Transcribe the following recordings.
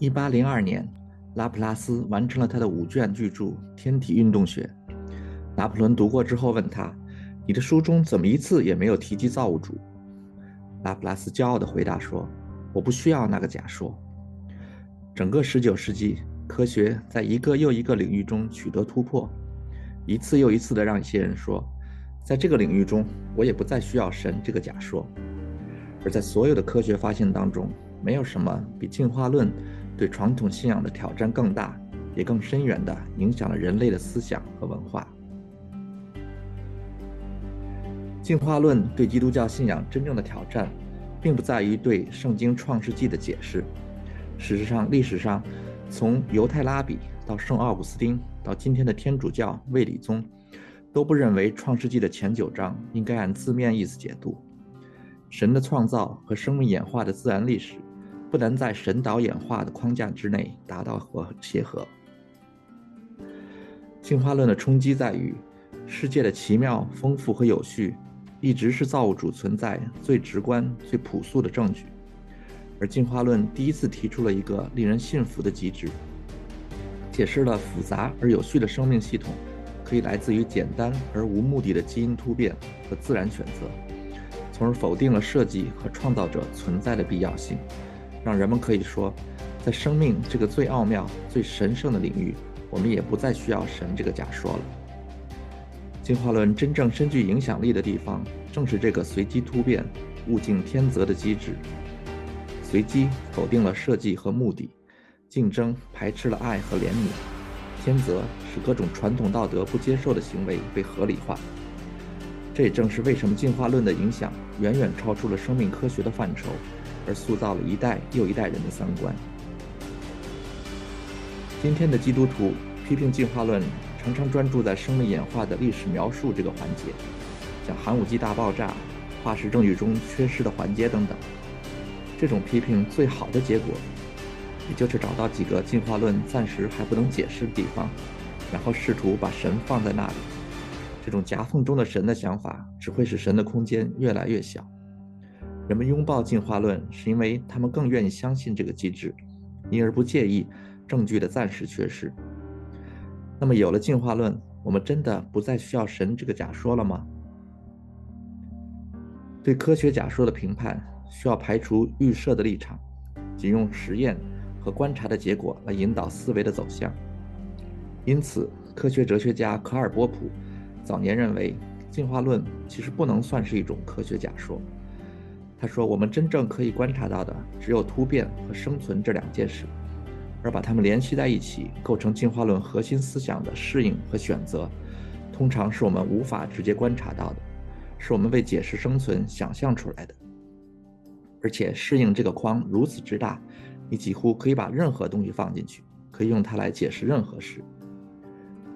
一八零二年，拉普拉斯完成了他的五卷巨著《天体运动学》。拿破仑读过之后问他：“你的书中怎么一次也没有提及造物主？”拉普拉斯骄傲地回答说：“我不需要那个假说。”整个十九世纪，科学在一个又一个领域中取得突破，一次又一次地让一些人说：“在这个领域中，我也不再需要神这个假说。”而在所有的科学发现当中，没有什么比进化论对传统信仰的挑战更大，也更深远地影响了人类的思想和文化。进化论对基督教信仰真正的挑战，并不在于对圣经创世纪的解释。事实上，历史上，从犹太拉比到圣奥古斯丁，到今天的天主教卫理宗，都不认为创世纪的前九章应该按字面意思解读。神的创造和生命演化的自然历史，不能在神导演化的框架之内达到和协和。进化论的冲击在于，世界的奇妙、丰富和有序，一直是造物主存在最直观、最朴素的证据。而进化论第一次提出了一个令人信服的机制，解释了复杂而有序的生命系统，可以来自于简单而无目的的基因突变和自然选择。从而否定了设计和创造者存在的必要性，让人们可以说，在生命这个最奥妙、最神圣的领域，我们也不再需要神这个假说了。进化论真正深具影响力的地方，正是这个随机突变、物竞天择的机制。随机否定了设计和目的，竞争排斥了爱和怜悯，天择使各种传统道德不接受的行为被合理化。这也正是为什么进化论的影响远远超出了生命科学的范畴，而塑造了一代又一代人的三观。今天的基督徒批评进化论，常常专注在生命演化的历史描述这个环节，像寒武纪大爆炸、化石证据中缺失的环节等等。这种批评最好的结果，也就是找到几个进化论暂时还不能解释的地方，然后试图把神放在那里。这种夹缝中的神的想法，只会使神的空间越来越小。人们拥抱进化论，是因为他们更愿意相信这个机制，因而不介意证据的暂时缺失。那么，有了进化论，我们真的不再需要神这个假说了吗？对科学假说的评判，需要排除预设的立场，仅用实验和观察的结果来引导思维的走向。因此，科学哲学家卡尔波普。早年认为，进化论其实不能算是一种科学假说。他说：“我们真正可以观察到的只有突变和生存这两件事，而把它们联系在一起，构成进化论核心思想的适应和选择，通常是我们无法直接观察到的，是我们为解释生存想象出来的。而且，适应这个框如此之大，你几乎可以把任何东西放进去，可以用它来解释任何事。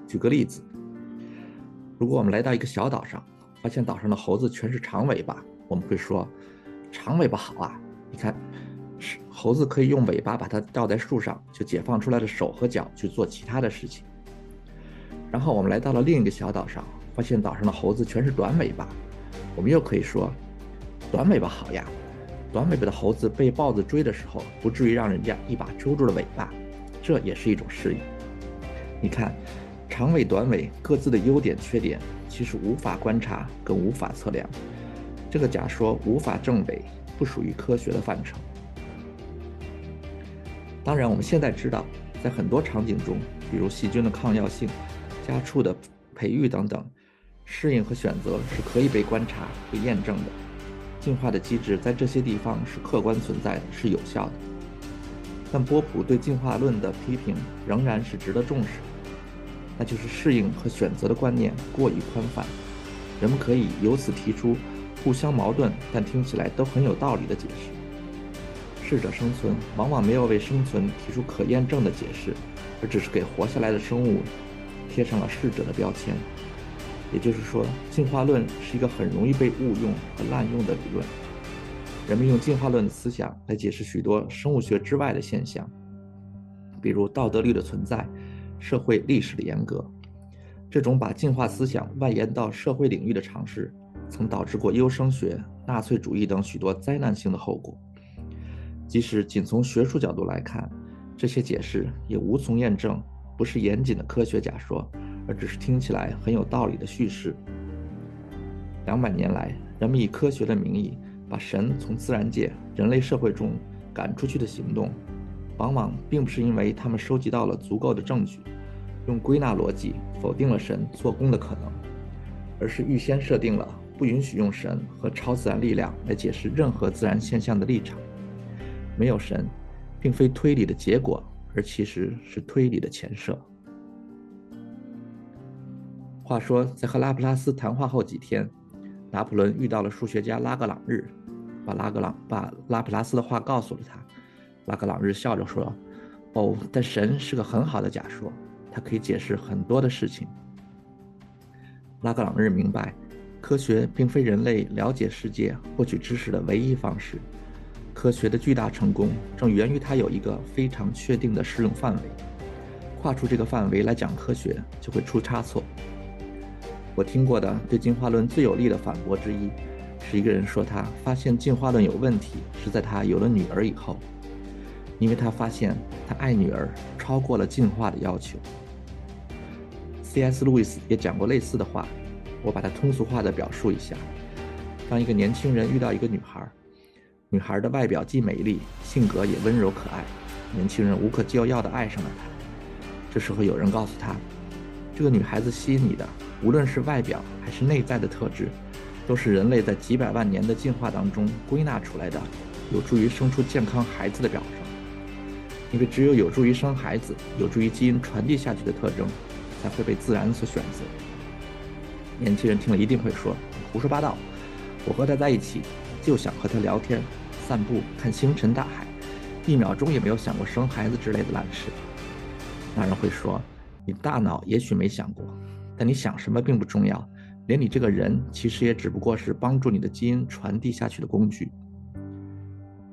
举个例子。”如果我们来到一个小岛上，发现岛上的猴子全是长尾巴，我们会说，长尾巴好啊！你看，猴子可以用尾巴把它吊在树上，就解放出来的手和脚去做其他的事情。然后我们来到了另一个小岛上，发现岛上的猴子全是短尾巴，我们又可以说，短尾巴好呀！短尾巴的猴子被豹子追的时候，不至于让人家一把揪住了尾巴，这也是一种适应。你看。长尾、短尾各自的优点、缺点，其实无法观察，更无法测量。这个假说无法证伪，不属于科学的范畴。当然，我们现在知道，在很多场景中，比如细菌的抗药性、家畜的培育等等，适应和选择是可以被观察、被验证的。进化的机制在这些地方是客观存在的，是有效的。但波普对进化论的批评仍然是值得重视。那就是适应和选择的观念过于宽泛，人们可以由此提出互相矛盾但听起来都很有道理的解释。适者生存往往没有为生存提出可验证的解释，而只是给活下来的生物贴上了适者的标签。也就是说，进化论是一个很容易被误用和滥用的理论。人们用进化论的思想来解释许多生物学之外的现象，比如道德律的存在。社会历史的严格，这种把进化思想外延到社会领域的尝试，曾导致过优生学、纳粹主义等许多灾难性的后果。即使仅从学术角度来看，这些解释也无从验证，不是严谨的科学假说，而只是听起来很有道理的叙事。两百年来，人们以科学的名义把神从自然界、人类社会中赶出去的行动，往往并不是因为他们收集到了足够的证据，用归纳逻辑否定了神做工的可能，而是预先设定了不允许用神和超自然力量来解释任何自然现象的立场。没有神。并非推理的结果，而其实是推理的前设。话说，在和拉普拉斯谈话后几天，拿破仑遇到了数学家拉格朗日，把拉格朗把拉普拉斯的话告诉了他。拉格朗日笑着说：“哦，但神是个很好的假说，它可以解释很多的事情。”拉格朗日明白，科学并非人类了解世界、获取知识的唯一方式。科学的巨大成功正源于它有一个非常确定的适用范围，跨出这个范围来讲科学就会出差错。我听过的对进化论最有力的反驳之一，是一个人说他发现进化论有问题是在他有了女儿以后，因为他发现他爱女儿超过了进化的要求。C.S. 路易斯也讲过类似的话，我把它通俗化的表述一下：当一个年轻人遇到一个女孩。女孩的外表既美丽，性格也温柔可爱，年轻人无可救药地爱上了她。这时候有人告诉他，这个女孩子吸引你的，无论是外表还是内在的特质，都是人类在几百万年的进化当中归纳出来的，有助于生出健康孩子的表征。因为只有有助于生孩子、有助于基因传递下去的特征，才会被自然所选择。年轻人听了一定会说：“胡说八道！我和他在一起。”就想和他聊天、散步、看星辰大海，一秒钟也没有想过生孩子之类的烂事。那人会说：“你大脑也许没想过，但你想什么并不重要，连你这个人其实也只不过是帮助你的基因传递下去的工具。”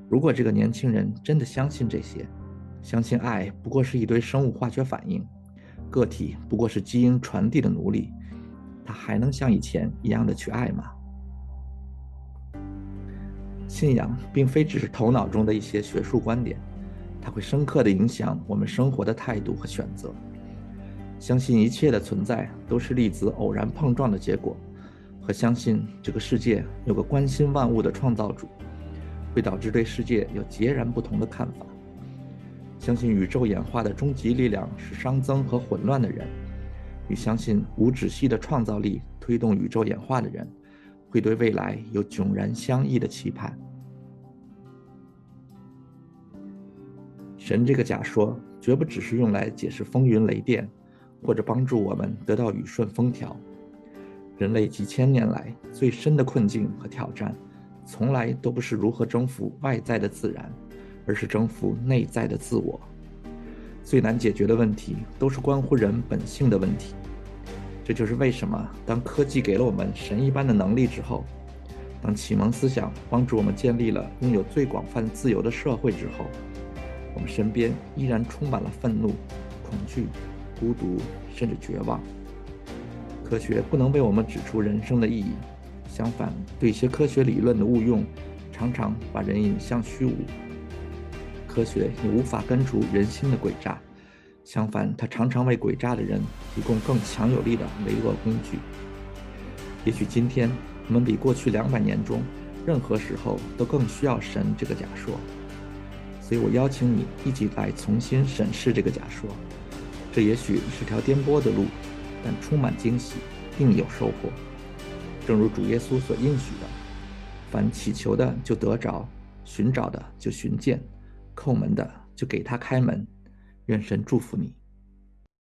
如果这个年轻人真的相信这些，相信爱不过是一堆生物化学反应，个体不过是基因传递的奴隶，他还能像以前一样的去爱吗？信仰并非只是头脑中的一些学术观点，它会深刻地影响我们生活的态度和选择。相信一切的存在都是粒子偶然碰撞的结果，和相信这个世界有个关心万物的创造主，会导致对世界有截然不同的看法。相信宇宙演化的终极力量是熵增和混乱的人，与相信无止息的创造力推动宇宙演化的人。会对未来有迥然相异的期盼。神这个假说绝不只是用来解释风云雷电，或者帮助我们得到雨顺风调。人类几千年来最深的困境和挑战，从来都不是如何征服外在的自然，而是征服内在的自我。最难解决的问题，都是关乎人本性的问题。这就是为什么，当科技给了我们神一般的能力之后，当启蒙思想帮助我们建立了拥有最广泛自由的社会之后，我们身边依然充满了愤怒、恐惧、孤独，甚至绝望。科学不能为我们指出人生的意义，相反，对一些科学理论的误用，常常把人引向虚无。科学也无法根除人心的诡诈。相反，它常常为诡诈的人提供更强有力的为恶工具。也许今天我们比过去两百年中任何时候都更需要神这个假说，所以我邀请你一起来重新审视这个假说。这也许是条颠簸的路，但充满惊喜，定有收获。正如主耶稣所应许的：“凡祈求的就得着，寻找的就寻见，叩门的就给他开门。”愿神祝福你。